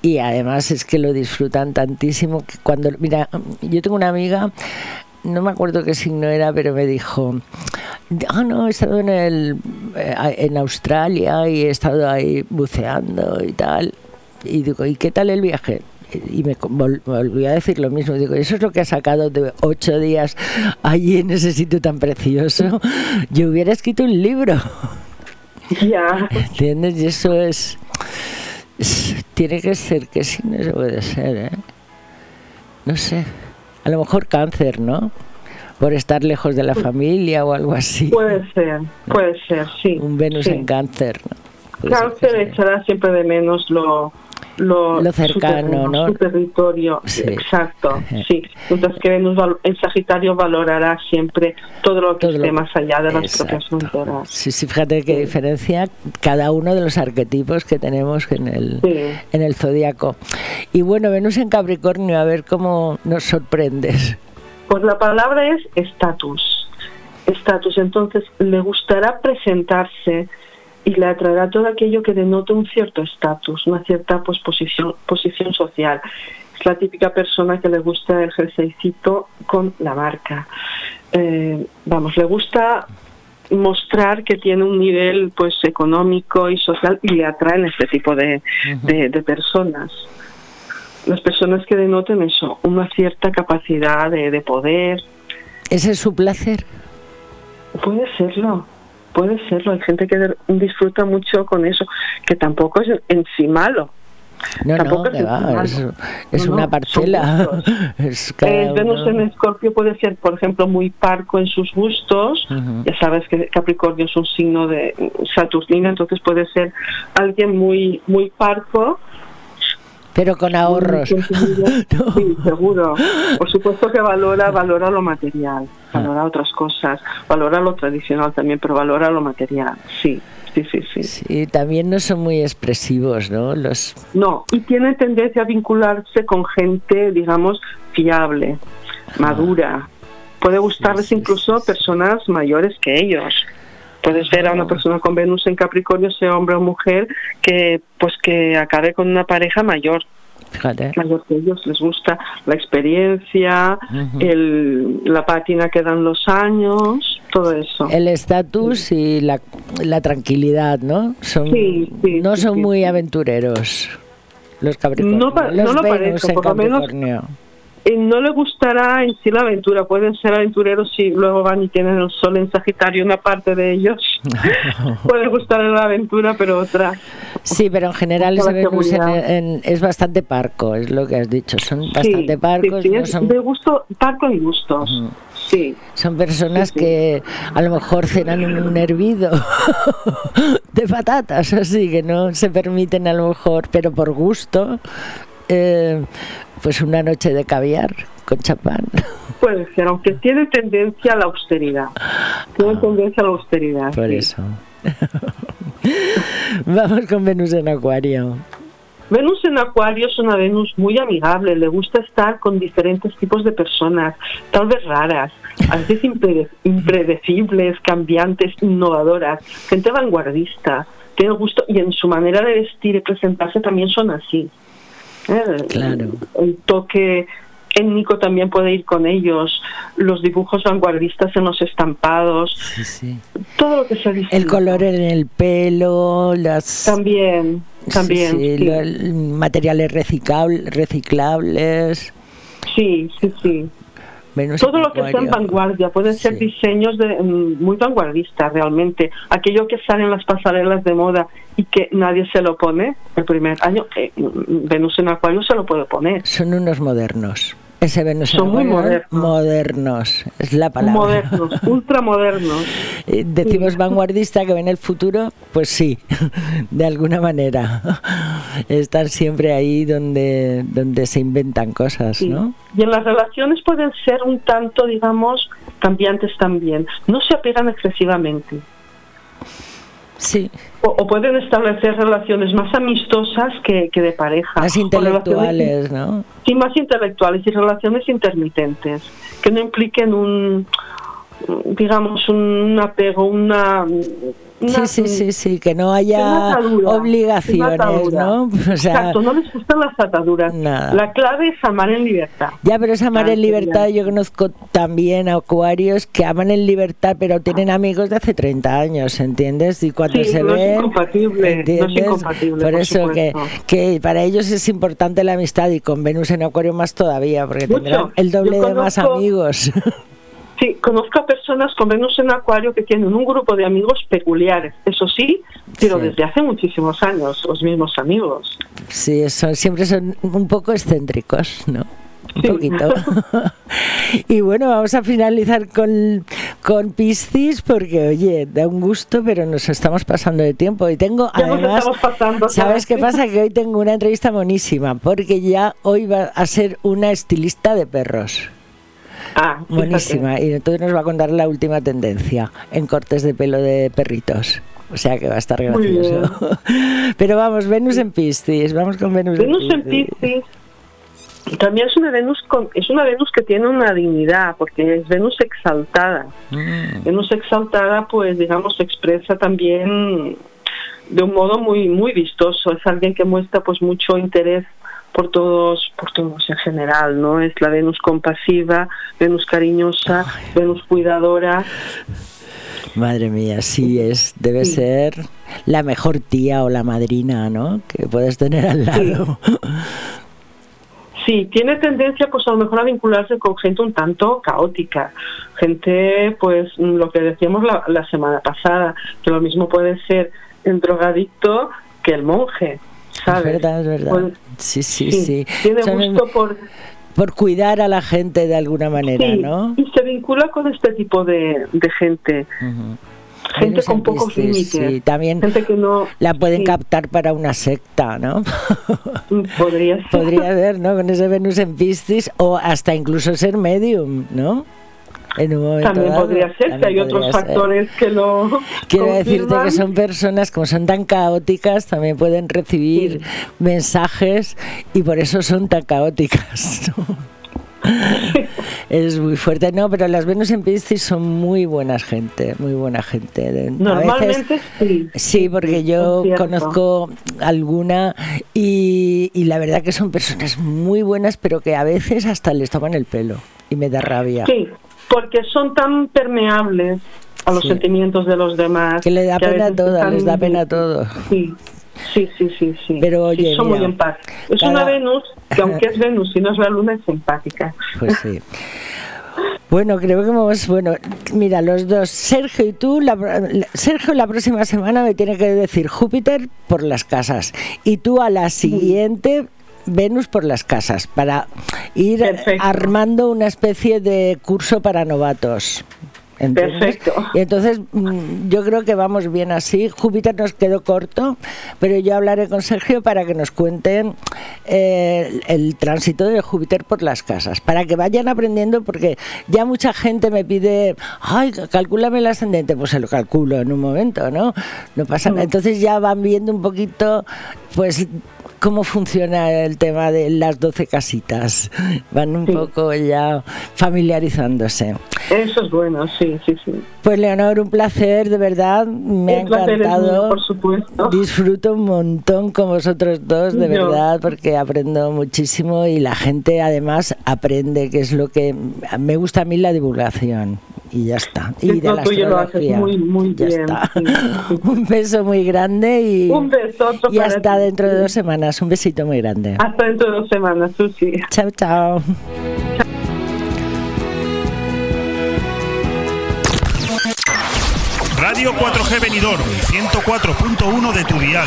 Y además es que lo disfrutan tantísimo que cuando, mira, yo tengo una amiga, no me acuerdo qué signo era, pero me dijo, ah, no, he estado en, el, eh, en Australia y he estado ahí buceando y tal. Y digo, ¿y qué tal el viaje? Y me volví a decir lo mismo. Digo, eso es lo que ha sacado de ocho días allí en ese sitio tan precioso. Yo hubiera escrito un libro. Ya. ¿Entiendes? Y eso es, Tiene que ser que sí, no se puede ser, ¿eh? No sé. A lo mejor cáncer, ¿no? Por estar lejos de la familia o algo así. Puede ser, puede ser, sí. Un Venus en cáncer, ¿no? Cáncer echará siempre de menos lo, lo, cercano, ¿no? Su territorio, exacto, sí. Mientras que Venus en Sagitario valorará siempre todo lo que esté más allá de las propias fronteras. Sí, sí, fíjate qué diferencia cada uno de los arquetipos que tenemos en el, en el zodiaco. Y bueno, Venus en Capricornio, a ver cómo nos sorprendes. Pues la palabra es estatus. Estatus, entonces le gustará presentarse y le atraerá todo aquello que denota un cierto estatus, una cierta pues, posición, posición social. Es la típica persona que le gusta el jerseycito con la marca. Eh, vamos, le gusta mostrar que tiene un nivel pues económico y social y le atraen este tipo de, de, personas. Las personas que denoten eso, una cierta capacidad de, de poder. ¿Ese es su placer? Puede serlo puede serlo. Hay gente que disfruta mucho con eso, que tampoco es en sí malo. No, no, es, es, una parcela. es Venus en Escorpio puede ser, por ejemplo, muy parco en sus gustos. Ya sabes que Capricornio es un signo de Saturnina, entonces puede ser alguien muy muy parco pero con ahorros. Sí, seguro. Por supuesto que valora, valora lo material, valora otras cosas, valora lo tradicional también, pero valora lo material, sí. Sí, sí, sí. Sí, también no son muy expresivos, ¿no? Los... No, y tiene tendencia a vincularse con gente, digamos, fiable, madura. Puede gustarles incluso personas mayores que ellos puedes ver a una persona con Venus en Capricornio, sea hombre o mujer, que pues que acabe con una pareja mayor. Fíjate. Mayor que ellos les gusta la experiencia, el, la pátina que dan los años, todo eso. El estatus y la, la, tranquilidad, ¿no? Son, no son muy aventureros los Capricornios. No, no lo parece, por lo menos no le gustará en sí la aventura. Pueden ser aventureros si luego van y tienen el sol en Sagitario, una parte de ellos. Puede gustar la aventura, pero otra. Sí, pero en general es bastante parco, es lo que has dicho. Son bastante parcos. De gusto, parco y gustos. Sí. Son personas que a lo mejor cenan un hervido de patatas, así que no se permiten a lo mejor, pero por gusto, eh, pues una noche de caviar con champán. Puede ser, aunque tiene tendencia a la austeridad. Tiene ah. tendencia a la austeridad. Por eso. Vamos con Venus en Acuario. Venus en Acuario es una Venus muy amigable, le gusta estar con diferentes tipos de personas, tal vez raras, a veces impredecibles, cambiantes, innovadoras, gente vanguardista, tiene gusto y en su manera de vestir y presentarse también son así. Claro. El toque étnico también puede ir con ellos, los dibujos vanguardistas en los estampados, todo lo que se dice. El color en el pelo, las... También, también. materiales reciclables. Sí, sí, sí. Todo lo que sea en vanguardia, pueden ser diseños de, mm, muy vanguardistas realmente. Aquello que sale en las pasarelas de moda y que nadie se lo pone, el primer año, eh, mm, Venus en Acuario se lo puede poner. Son unos modernos. Ese Venus Son muy modernos. modernos, es la palabra. Modernos, ultramodernos. Eh, decimos vanguardista que ven el futuro, pues sí, de alguna manera. Están siempre ahí donde, donde se inventan cosas, ¿no? Y en las relaciones pueden ser un tanto, digamos, cambiantes también. No se apegan excesivamente. Sí. O, pueden establecer relaciones más amistosas que, que de pareja. Más intelectuales, ¿no? Sí, más intelectuales y relaciones intermitentes, que no impliquen un, digamos, un apego, una sí, sí, sí, sí, que no haya obligaciones, ¿no? Exacto, no les gustan las ataduras. La clave es amar en libertad. Ya, pero es amar en libertad. Yo conozco también acuarios que aman en libertad, pero tienen amigos de hace 30 años, ¿entiendes? Y cuando se no ven. Es incompatible, no es incompatible. Por, eso que, que, para ellos es importante la amistad y con Venus en Acuario más todavía, porque tendrán el doble de más amigos. Sí, conozco a personas con Venus en Acuario que tienen un grupo de amigos peculiares, eso sí, pero desde hace muchísimos años, los mismos amigos. Sí, eso, siempre son un poco excéntricos, ¿no? Un poquito. y bueno, vamos a finalizar con, con Piscis porque, oye, da un gusto, pero nos estamos pasando de tiempo. Y tengo, además, ¿sabes qué pasa? Que hoy tengo una entrevista buenísima porque ya hoy va a ser una estilista de perros. Ah, Buenísima. Y entonces nos va a contar la última tendencia en cortes de pelo de perritos. O sea que va a estar gracioso. Pero vamos, Venus en Piscis. Vamos con Venus, Venus en Piscis. También es una Venus con, es una Venus que tiene una dignidad porque es Venus exaltada. Mm. Venus exaltada, pues digamos, expresa también de un modo muy muy vistoso. Es alguien que muestra pues mucho interés por todos, por todos en general, ¿no? Es la Venus compasiva, Venus cariñosa, Venus cuidadora. Madre mía, sí es, debe ser la mejor tía o la madrina, ¿no? Que puedes tener al lado. Sí. tiene tendencia pues a lo mejor a vincularse con gente un tanto caótica, gente pues lo que decíamos la, la semana pasada, que lo mismo puede ser el drogadicto que el monje, es verdad, es verdad. Pues, sí, sí, sí, Tiene gusto por... Por cuidar a la gente de alguna manera, ¿no? Y se vincula con este tipo de, gente. Gente con pocos límites. Sí, también gente que no, la pueden captar para una secta, ¿no? Mm, podría ser. Podría ser, ¿no? Con ese Venus en Piscis o hasta incluso ser medium, ¿no? También podría ser, que hay otros factores que lo. Quiero decirte que son personas, como son tan caóticas, también pueden recibir mensajes y por eso son tan caóticas. es muy fuerte, no, pero las Venus en Piscis son muy buenas gente, muy buena gente. Normalmente sí. Sí, porque yo conozco alguna y, y, la verdad que son personas muy buenas, pero que a veces hasta les toman el pelo y me da rabia. Sí, porque son tan permeables a los sentimientos de los demás. Que le da pena todo, les da pena todo. Sí. Sí, sí, sí, sí. Pero oye, son muy empáticos. Es una Venus que aunque es Venus y no es la Luna es empática. Pues sí. Bueno, creo que hemos, bueno, mira, los dos, Sergio y tú, la, Sergio la próxima semana me tiene que decir Júpiter por las casas y tú a la siguiente Venus por las casas para ir armando una especie de curso para novatos. Perfecto. Y entonces mm, yo creo que vamos bien así. Júpiter nos quedó corto, pero yo hablaré con Sergio para que nos cuenten eh, el tránsito de Júpiter por las casas, para que vayan aprendiendo, porque ya mucha gente me pide, ay, calcúlame el ascendente, pues se lo calculo en un momento, ¿no? No pasa nada. Mm. Entonces ya van viendo un poquito, pues cómo funciona el tema de las 12 casitas. Van un poco ya familiarizándose. Eso es bueno, sí, sí, sí. Pues Leonor, un placer, de verdad. Me ha encantado. por supuesto. Disfruto un montón con vosotros dos, de verdad, porque aprendo muchísimo y la gente además aprende, que es lo que me gusta a mí la divulgación y ya está. Y de la astrología. Muy, muy ya bien. Está. un beso muy grande y, un beso, y hasta dentro de dos semanas. Un besito muy grande. Hasta dentro de dos semanas, Susi. Chao, chao. Radio 4G Benidorm, 104.1 de tu dial.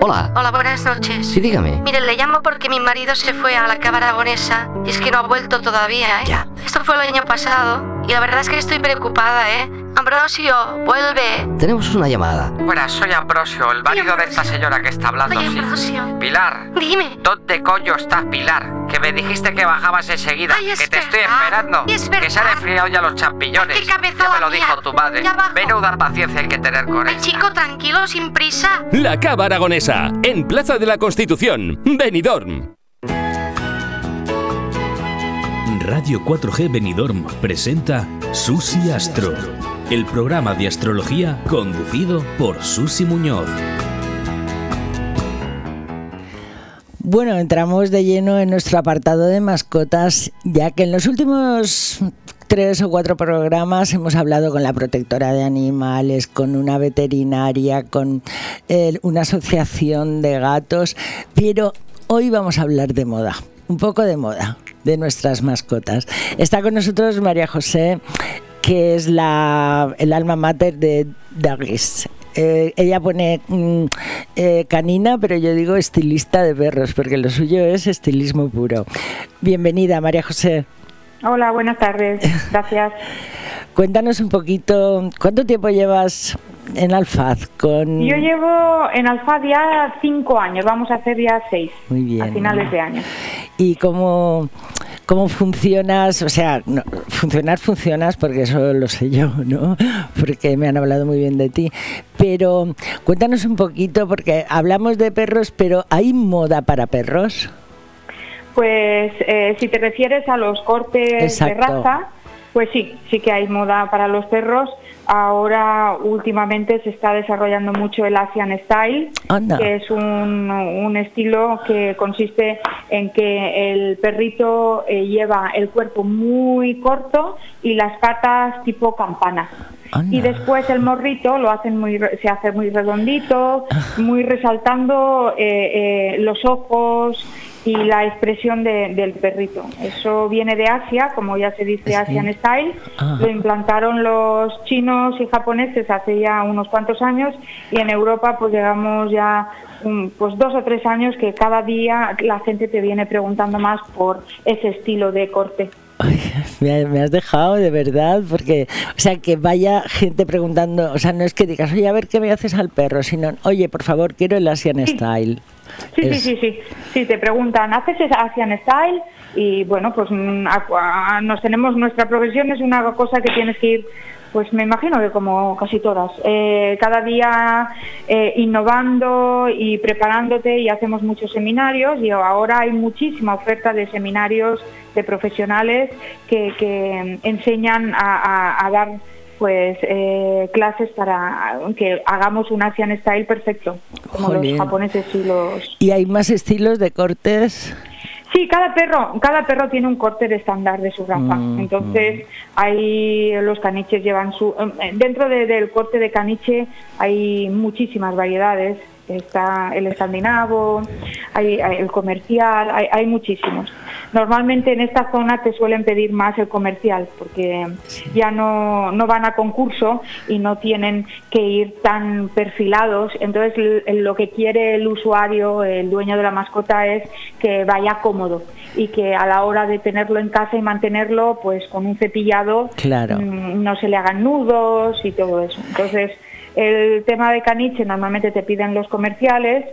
Hola. Hola, buenas noches. Sí, dígame. Mire, le llamo porque mi marido se fue a la cámara aragonesa y es que no ha vuelto todavía, ¿eh? Ya. Esto fue el año pasado y la verdad es que estoy preocupada, ¿eh? Ambrosio, vuelve. Tenemos una llamada. Buenas, soy Ambrosio, el marido de esta señora que está hablando. Oye, sí. Ambrosio. Pilar. Dime. ¿Dónde coño estás, Pilar? Que me dijiste que bajabas enseguida. Ay, es que te estoy esperando. Es que se han enfriado ya los champiñones. Qué cabeza ya me lo mía. dijo tu madre. Menuda paciencia hay que tener con Ay, ella. chico, tranquilo, sin prisa. La Cava Aragonesa, en Plaza de la Constitución, Benidorm. Radio 4G Benidorm presenta Susi Astro, el programa de astrología conducido por Susi Muñoz. Bueno, entramos de lleno en nuestro apartado de mascotas, ya que en los últimos tres o cuatro programas hemos hablado con la protectora de animales, con una veterinaria, con una asociación de gatos, pero hoy vamos a hablar de moda, un poco de moda, de nuestras mascotas. Está con nosotros María José, que es la, el alma mater de Dagis. Eh, ella pone mm, eh, canina, pero yo digo estilista de perros, porque lo suyo es estilismo puro. Bienvenida, María José. Hola, buenas tardes. Gracias. Cuéntanos un poquito, ¿cuánto tiempo llevas en Alfaz? Con... Yo llevo en Alfaz ya cinco años, vamos a hacer ya seis Muy bien. a finales de año. ¿Y cómo, cómo funcionas? O sea, no, funcionar funcionas porque eso lo sé yo, ¿no? Porque me han hablado muy bien de ti. Pero cuéntanos un poquito, porque hablamos de perros, pero ¿hay moda para perros? Pues eh, si te refieres a los cortes Exacto. de raza, pues sí, sí que hay moda para los perros. Ahora últimamente se está desarrollando mucho el Asian Style, Anda. que es un, un estilo que consiste en que el perrito eh, lleva el cuerpo muy corto y las patas tipo campana. Anda. Y después el morrito lo hacen muy, se hace muy redondito, Ah. muy resaltando eh, eh, los ojos y la expresión de- del perrito. Eso viene de Asia, como ya se dice. Asian Style. Ajá. Lo implantaron los chinos y japoneses hace ya unos cuantos años y en Europa pues llegamos ya mm, pues dos o tres años que cada día la gente te viene preguntando más por ese estilo de corte. Me, has dejado de verdad, porque, o sea, que vaya gente preguntando, o sea, no es que digas, oye, a ver qué me haces al perro, sino, oye, por favor, quiero el Asian Style. Sí, Es- sí, sí, sí. Sí, te preguntan, ¿haces Asian Style? Y bueno, pues mm, nos tenemos, nuestra profesión es una cosa que tienes que ir, pues me imagino que como casi todas, eh, cada día eh, innovando y preparándote y hacemos muchos seminarios y ahora hay muchísima oferta de seminarios de profesionales que, que enseñan a, a- a dar pues eh, clases para que hagamos un Asian Style perfecto, como Jolín. los japoneses y los ¿Y hay más estilos de cortes? Sí, cada perro, cada perro tiene un corte de estándar de su raza. Mm, Entonces, ahí los caniches llevan su eh, dentro de- del corte de caniche hay muchísimas variedades. Está el escandinavo, hay, hay el comercial, hay, hay muchísimos. Normalmente en esta zona te suelen pedir más el comercial porque ya no, no van a concurso y no tienen que ir tan perfilados. Entonces lo que quiere el usuario, el dueño de la mascota es que vaya cómodo y que a la hora de tenerlo en casa y mantenerlo pues con un cepillado Claro. mm, no se le hagan nudos y todo eso. Entonces el tema de caniche normalmente te piden los comerciales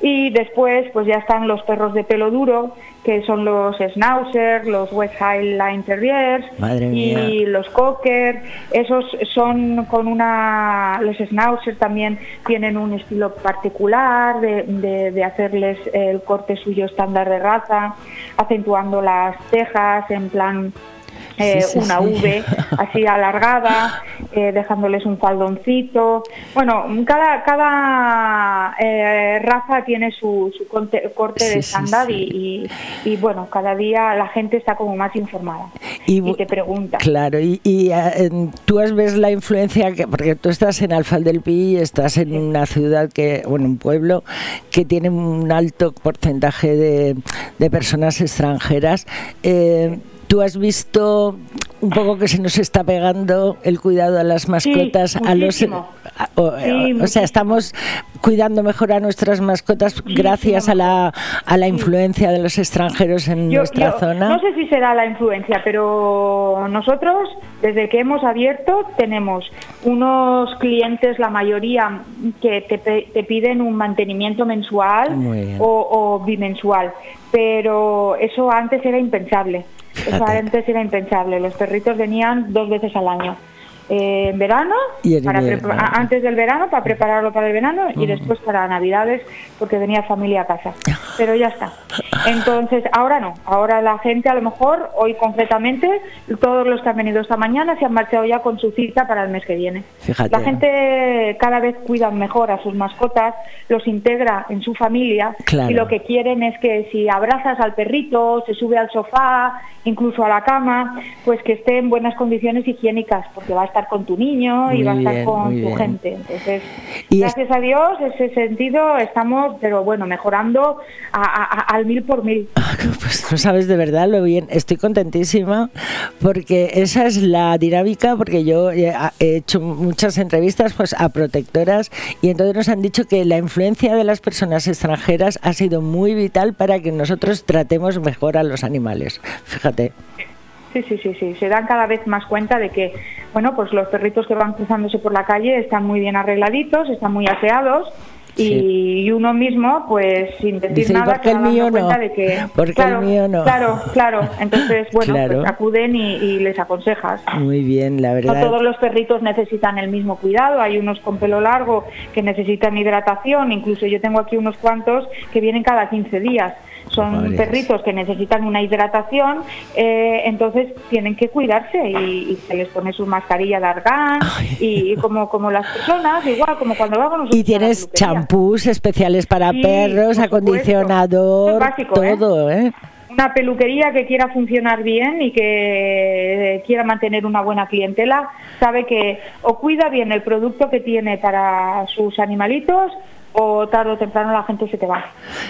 y después pues ya están los perros de pelo duro que son los Schnauzer, los West Highline Terriers Madre y mía. los Cocker, esos son con una, los Schnauzer también tienen un estilo particular de, de- de hacerles el corte suyo estándar de raza, acentuando las cejas en plan eh, una V así alargada, eh, dejándoles un faldoncito. Bueno, cada, cada eh, raza tiene su, corte, de estándar y, bueno, cada día la gente está como más informada y, te pregunta. Claro, y, tú ves la influencia, que, porque tú estás en Alfal del Pi, estás en una ciudad que, bueno, un pueblo que tiene un alto porcentaje de, de personas extranjeras. ¿Tú has visto un poco que se nos está pegando el cuidado a las mascotas a los o, sea estamos cuidando mejor a nuestras mascotas gracias a la, a la influencia de los extranjeros en nuestra zona. no sé si será la influencia pero nosotros desde que hemos abierto tenemos unos clientes la mayoría que te, piden un mantenimiento mensual o, o bimensual pero eso antes era impensable eso antes era impensable. Los perritos venían dos veces al año. Eh, en verano, antes del verano para prepararlo para el verano y después para Navidades porque venía familia a casa. Pero ya está. Entonces, ahora no. Ahora la gente, a lo mejor, hoy concretamente, todos los que han venido esta mañana se han marchado ya con su cita para el mes que viene. La gente cada vez cuida mejor a sus mascotas, los integra en su familia y lo que quieren es que si abrazas al perrito, se sube al sofá, incluso a la cama, pues que esté en buenas condiciones higiénicas porque va a estar con tu niño y va a estar con tu gente. Entonces, gracias a Dios, en ese sentido estamos, pero bueno, mejorando al mil por mil. Pues no sabes de verdad lo bien, estoy contentísima porque esa es la dinámica, porque yo he hecho muchas entrevistas pues a protectoras y entonces nos han dicho que la influencia de las personas extranjeras ha sido muy vital para que nosotros tratemos mejor a los animales. Fíjate. Sí, sí, sí, sí. Se dan cada vez más cuenta de que, bueno, pues los perritos que van cruzándose por la calle están muy bien arregladitos, están muy aseados. Y, uno mismo, pues sin decir nada, se da cuenta de que porque claro, el mío no. claro, claro. Entonces, bueno, pues acuden y, les aconsejas. Muy bien, la verdad. No todos los perritos necesitan el mismo cuidado. Hay unos con pelo largo que necesitan hidratación. Incluso yo tengo aquí unos cuantos que vienen cada 15 días son perritos que necesitan una hidratación, eh, entonces tienen que cuidarse y, se les pone su mascarilla de argán y, como, como las personas, igual como cuando vamos Y tienes champús especiales para perros, acondicionador, ¿eh? todo, ¿eh? una peluquería que quiera funcionar bien y que quiera mantener una buena clientela, sabe que o cuida bien el producto que tiene para sus animalitos o tarde o temprano la gente se te va.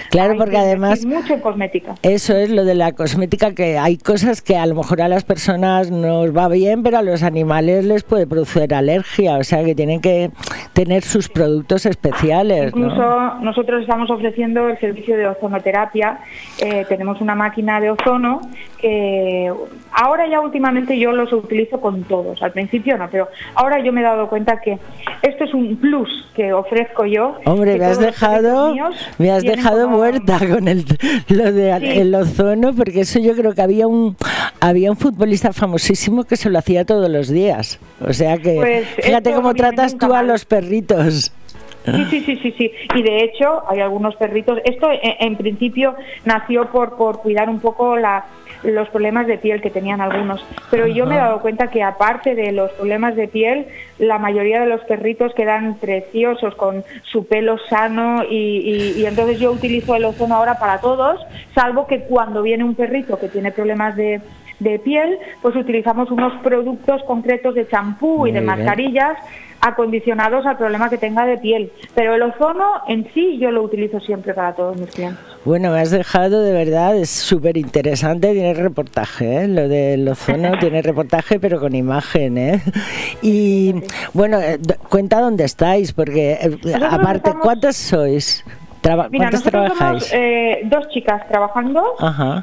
Claro, porque además... Mucho en cosmética. Eso es lo de la cosmética, que hay cosas que a lo mejor a las personas nos va bien, pero a los animales les puede producir alergia, o sea que tienen que tener sus productos especiales. Incluso nosotros estamos ofreciendo el servicio de ozonoterapia, eh, tenemos una máquina de ozono que ahora ya últimamente yo los utilizo con todos, al principio no, pero ahora yo me he dado cuenta que esto es un plus que ofrezco yo. Hombre, me has dejado, me has dejado muerta con el, lo de el ozono, porque eso yo creo que había un había un futbolista famosísimo que se lo hacía todos los días. O sea que pues fíjate cómo tratas tú a los perritos. Sí, sí, sí, sí, sí. Y de hecho hay algunos perritos. Esto en, principio nació por, por cuidar un poco la, los problemas de piel que tenían algunos. Pero yo me he dado cuenta que aparte de los problemas de piel, la mayoría de los perritos quedan preciosos con su pelo sano y, entonces yo utilizo el ozono ahora para todos, salvo que cuando viene un perrito que tiene problemas de, piel, pues utilizamos unos productos concretos de champú y de mascarillas acondicionados al problema que tenga de piel. Pero el ozono en sí yo lo utilizo siempre para todos mis clientes. Bueno, me has dejado de verdad, es súper interesante, tiene reportaje, ¿eh? lo del ozono tiene reportaje pero con imagen. ¿eh? Y bueno, eh, cuenta dónde estáis, porque eh, aparte, ¿cuántos sois? Mira, nosotros somos eh, dos chicas trabajando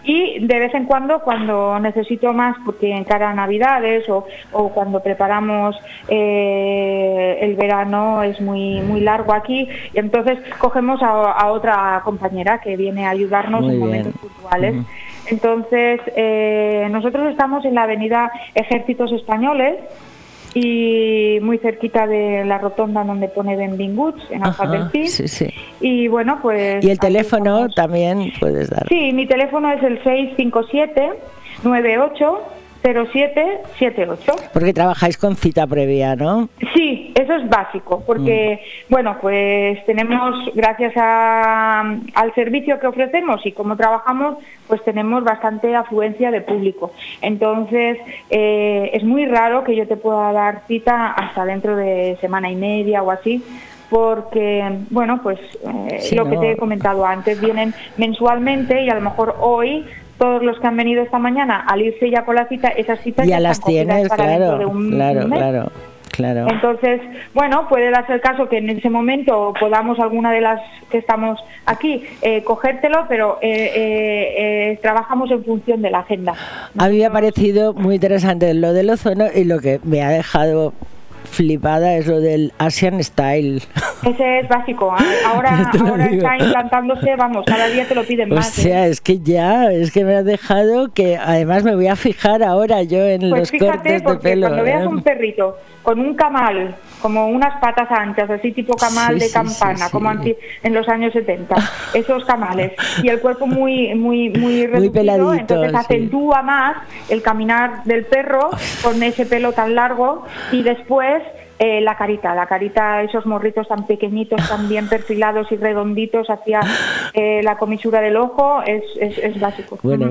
y de vez en cuando, cuando necesito más, porque en cara a Navidades o, cuando preparamos eh, el verano es muy muy largo aquí, y entonces cogemos a, otra compañera que viene a ayudarnos en momentos puntuales. Entonces, eh, nosotros estamos en la avenida Ejércitos Españoles, y muy cerquita de la rotonda donde pone Benvinguts, en Alfa del sí, sí. Y bueno, pues... ¿Y el teléfono también puedes dar? Sí, mi teléfono es el 657 98 0778. Porque trabajáis con cita previa, ¿no? Sí, eso es básico, porque, Mm. bueno, pues tenemos, gracias a- al servicio que ofrecemos y cómo trabajamos, pues tenemos bastante afluencia de público. Entonces, eh, es muy raro que yo te pueda dar cita hasta dentro de semana y media o así, porque, bueno, pues eh, Sí, lo que te he comentado antes, vienen mensualmente y a lo mejor hoy todos los que han venido esta mañana al irse ya con la cita, esas citas Ya están las tienes, claro, de un claro, mes. claro, claro. Entonces, bueno, puede darse el caso que en ese momento podamos alguna de las que estamos aquí eh, cogértelo, pero eh, eh, eh, trabajamos en función de la agenda. A mí me ha parecido muy interesante lo del ozono y lo que me ha dejado flipada es lo del Asian Style. Ese es básico. ¿eh? Ahora, ahora está implantándose, vamos, cada día te lo piden O más. ¿eh? sea, es que ya, es que me ha dejado que además me voy a fijar ahora yo en Pues los fíjate, cortes de porque pelo. cuando veas ¿eh? un perrito con un camal, como unas patas anchas, así tipo camal Sí, de campana, sí, sí. como anti- en los años 70, esos camales, y el cuerpo muy muy muy reducido, peladito, entonces acentúa más el caminar del perro con ese pelo tan largo y después eh, la carita, la carita, esos morritos tan pequeñitos, tan bien perfilados y redonditos hacia eh, la comisura del ojo, es, es, es básico. Bueno,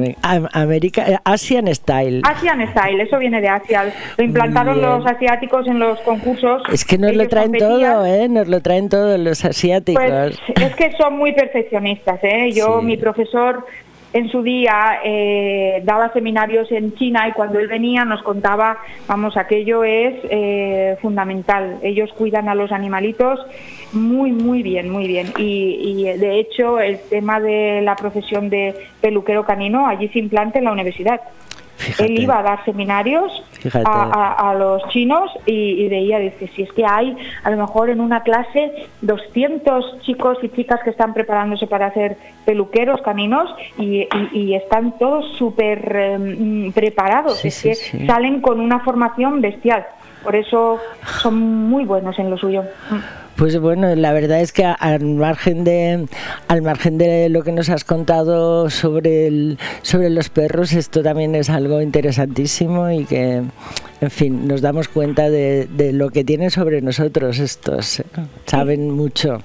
América, eh, Asian Style. Asian Style, eso viene de Asia. Lo implantaron Bien. los asiáticos en los concursos. Es que nos lo traen todo, ¿eh? Nos lo traen todos los asiáticos. Pues es que son muy perfeccionistas. ¿eh? Yo, Sí. mi profesor en su día eh, daba seminarios en China y cuando él venía nos contaba, vamos, aquello es eh, fundamental. Ellos cuidan a los animalitos muy, muy bien, muy bien. Y, y, de hecho el tema de la profesión de peluquero canino allí se implanta en la universidad. Fíjate. Él iba a dar seminarios a, a- a los chinos y, y veía, dice, si es que hay a lo mejor en una clase 200 chicos y chicas que están preparándose para ser peluqueros caninos y, y- y están todos súper eh, mm, preparados, Sí, es sí, que sí. salen con una formación bestial. Por eso son muy buenos en lo suyo. Mm. Pues bueno, la verdad es que al margen de al margen de lo que nos has contado sobre el, sobre los perros, esto también es algo interesantísimo y que en fin, nos damos cuenta de, de lo que tienen sobre nosotros estos. ¿eh? Saben mucho.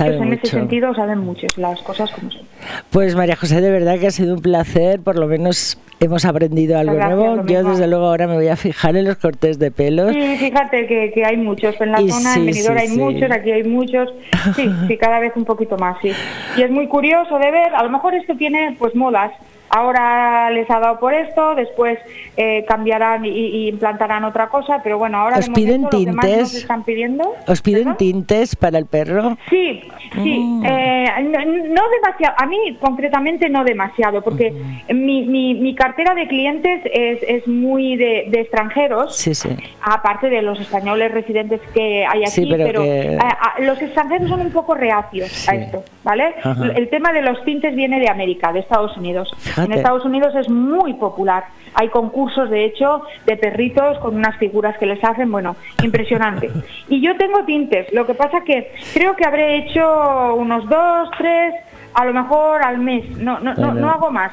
Ellos en ese sentido saben mucho las cosas como son. Pues María José, de verdad que ha sido un placer, por lo menos hemos aprendido algo Gracias, nuevo. Yo desde luego ahora me voy a fijar en los cortes de pelos. Sí, fíjate que, que hay muchos. En la Y zona, sí, en Benidorm sí, hay sí. muchos, aquí hay muchos. Sí, sí, cada vez un poquito más, sí. Y es muy curioso de ver, a lo mejor esto tiene pues modas. Ahora les ha dado por esto, después eh, cambiarán y, y implantarán otra cosa, pero bueno, ahora ¿Os de piden momento lo que más nos tintes? están pidiendo. ¿Os piden tintes para el perro? Sí, sí. Mm. eh, no, no demasiado, a mí concretamente no demasiado, porque mi, mi, mi cartera de clientes es, es muy de, de extranjeros, Sí, sí. aparte de los españoles residentes que hay aquí, Sí, pero que- eh, a- los extranjeros son un poco reacios a esto, ¿vale? Ajá. El tema de los tintes viene de América, de Estados Unidos. Fíjate. En Estados Unidos es muy popular. Hay concursos, de hecho, de perritos con unas figuras que les hacen, bueno, impresionante. Y yo tengo tintes, lo que pasa que creo que habré hecho unos dos, tres, a lo mejor al mes. No, no, no, no hago más.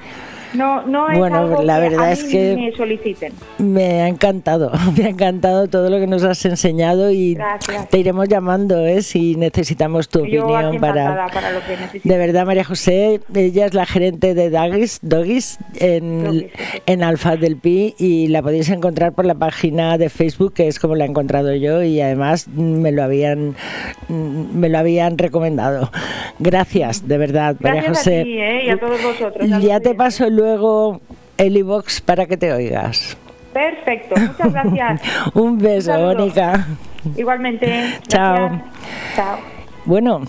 No, no es Bueno, algo la que verdad a es que- me soliciten. Me ha encantado, me ha encantado todo lo que nos has enseñado y Gracias. te iremos llamando ¿eh? si necesitamos tu Yo opinión para... lo que. De verdad, María José, ella es la gerente de Doggies, Doggies en, sí, Alfa del Pi y la podéis encontrar por la página de Facebook, que es como la he encontrado yo y además me lo habían, me lo habían recomendado. Gracias, de verdad, María José. a ti ¿eh? y a todos vosotros. Ya te paso luego el iVox para que te oigas. Perfecto, muchas gracias. Un beso, Un. Mónica. Igualmente. Chao. Chao. Bueno,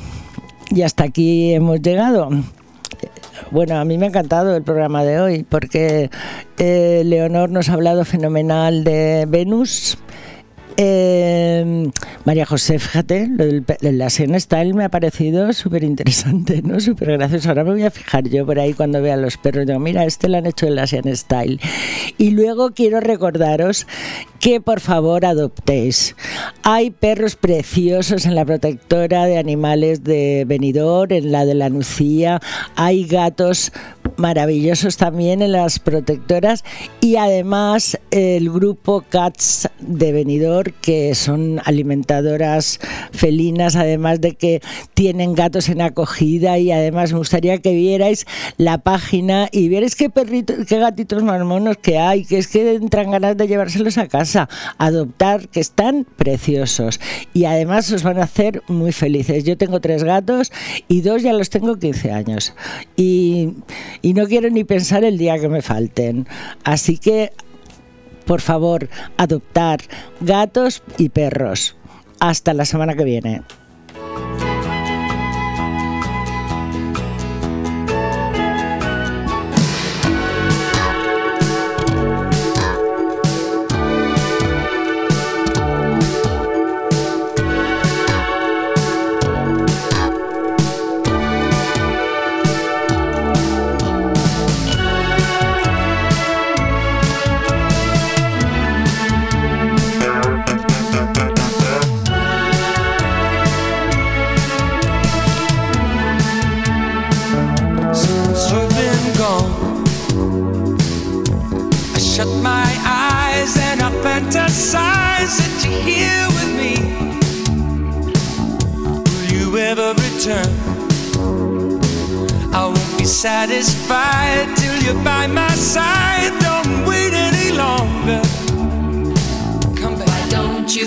y hasta aquí hemos llegado. Bueno, a mí me ha encantado el programa de hoy porque eh, Leonor nos ha hablado fenomenal de Venus. Eh, María José, fíjate, lo del, la Style me ha parecido súper interesante, ¿no? Súper gracioso. Ahora me voy a fijar yo por ahí cuando vea los perros. Digo, mira, este lo han hecho el Asian Style. Y luego quiero recordaros que por favor adoptéis. Hay perros preciosos en la protectora de animales de Benidorm, en la de la Nucía. Hay gatos maravillosos también en las protectoras y además el grupo Cats de Benidorm que son alimentadoras felinas además de que tienen gatos en acogida y además me gustaría que vierais la página y vierais qué perritos, qué gatitos más monos que hay, que es que entran ganas de llevárselos a casa, adoptar, que están preciosos y además os van a hacer muy felices. Yo tengo tres gatos y dos ya los tengo 15 años y y no quiero ni pensar el día que me falten. Así que, por favor, adoptar gatos y perros. Hasta la semana que viene. Satisfied till you're by my side. Don't wait any longer. Come back. Why don't you